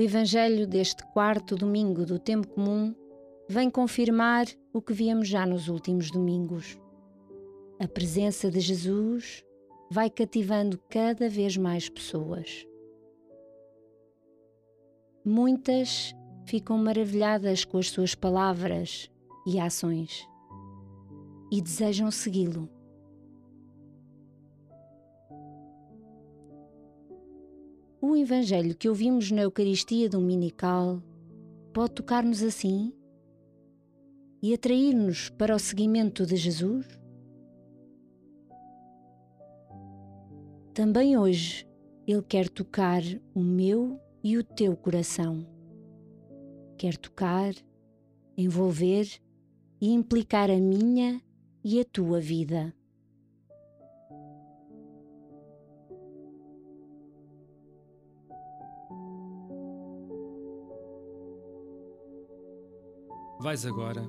O Evangelho deste quarto domingo do tempo comum vem confirmar o que víamos já nos últimos domingos. A presença de Jesus vai cativando cada vez mais pessoas. Muitas ficam maravilhadas com as suas palavras e ações e desejam segui-lo. O Evangelho que ouvimos na Eucaristia Dominical pode tocar-nos assim e atrair-nos para o seguimento de Jesus? Também hoje Ele quer tocar o meu e o teu coração. Quer tocar, envolver e implicar a minha e a tua vida. Vais agora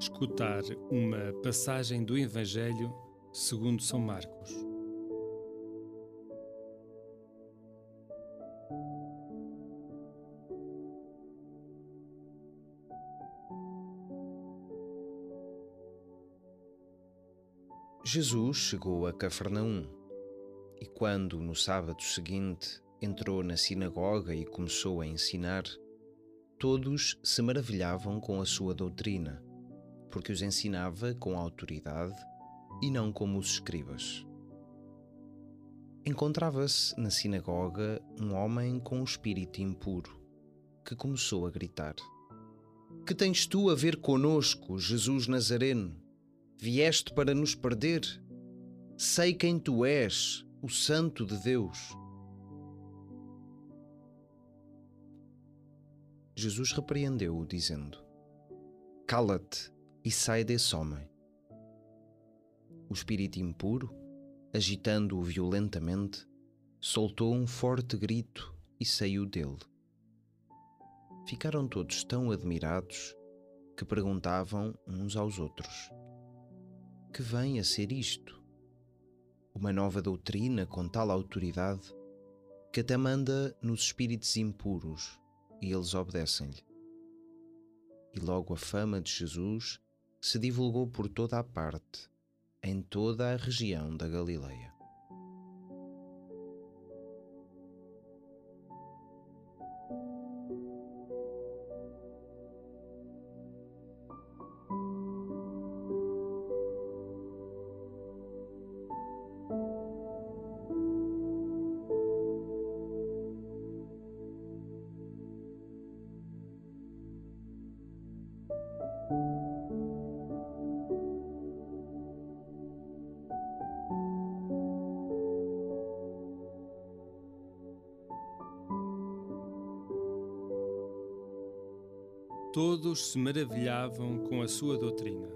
escutar uma passagem do Evangelho segundo São Marcos. Jesus chegou a Cafarnaum e, quando no sábado seguinte entrou na sinagoga e começou a ensinar, Todos se maravilhavam com a sua doutrina, porque os ensinava com autoridade e não como os escribas. Encontrava-se na sinagoga um homem com um espírito impuro, que começou a gritar: Que tens tu a ver conosco, Jesus Nazareno? Vieste para nos perder? Sei quem tu és, o Santo de Deus. Jesus repreendeu-o, dizendo: Cala-te e sai desse homem. O espírito impuro, agitando-o violentamente, soltou um forte grito e saiu dele. Ficaram todos tão admirados que perguntavam uns aos outros: Que vem a ser isto? Uma nova doutrina com tal autoridade que até manda nos espíritos impuros e eles obedecem-lhe. E logo a fama de Jesus se divulgou por toda a parte, em toda a região da Galileia. Todos se maravilhavam com a sua doutrina.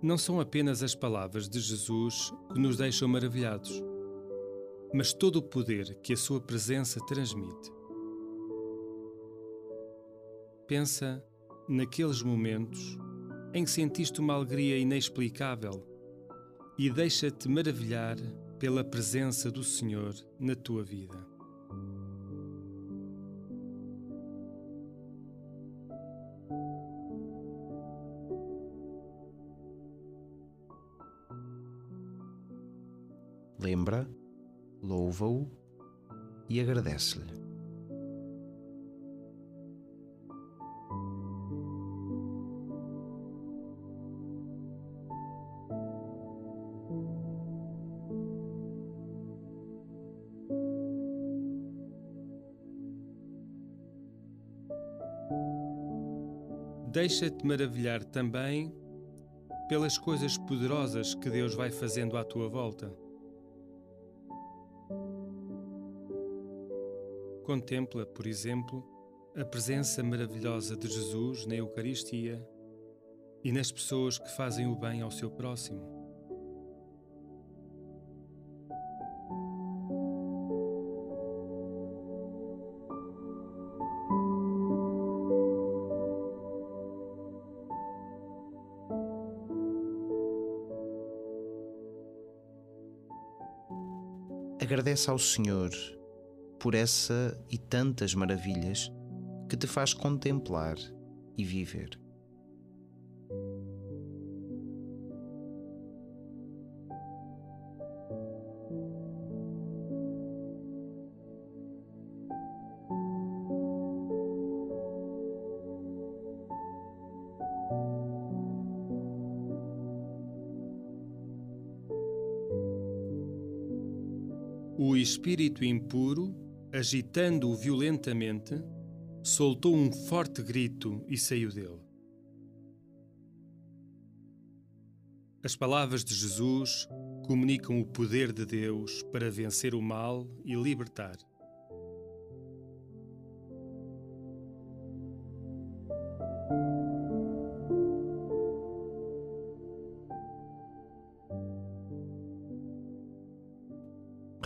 Não são apenas as palavras de Jesus que nos deixam maravilhados, mas todo o poder que a sua presença transmite. Pensa naqueles momentos em que sentiste uma alegria inexplicável e deixa-te maravilhar pela presença do Senhor na tua vida. Lembra, louva-o e agradece-lhe. Deixa-te maravilhar também pelas coisas poderosas que Deus vai fazendo à tua volta. Contempla, por exemplo, a presença maravilhosa de Jesus na Eucaristia e nas pessoas que fazem o bem ao seu próximo. Agradece ao Senhor por essa e tantas maravilhas que te faz contemplar e viver. O espírito impuro, agitando-o violentamente, soltou um forte grito e saiu dele. As palavras de Jesus comunicam o poder de Deus para vencer o mal e libertar.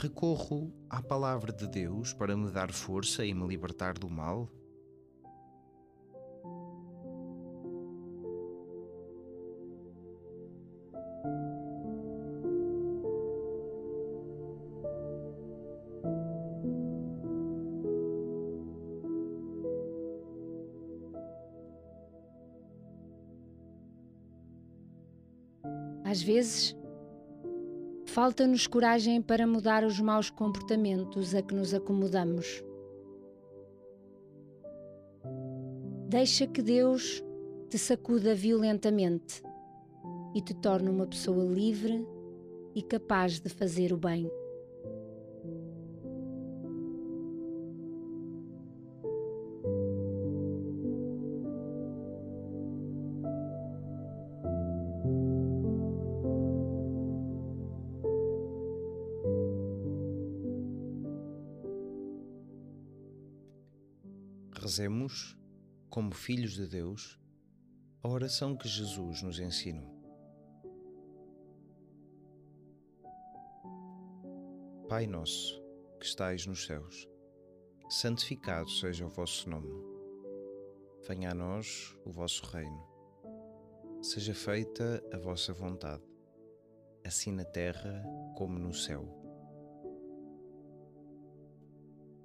Recorro à palavra de Deus para me dar força e me libertar do mal? Às vezes, falta-nos coragem para mudar os maus comportamentos a que nos acomodamos. Deixa que Deus te sacuda violentamente e te torne uma pessoa livre e capaz de fazer o bem. Rezemos, como filhos de Deus, a oração que Jesus nos ensinou. Pai nosso, que estais nos céus, santificado seja o vosso nome. Venha a nós o vosso reino. Seja feita a vossa vontade, assim na terra como no céu.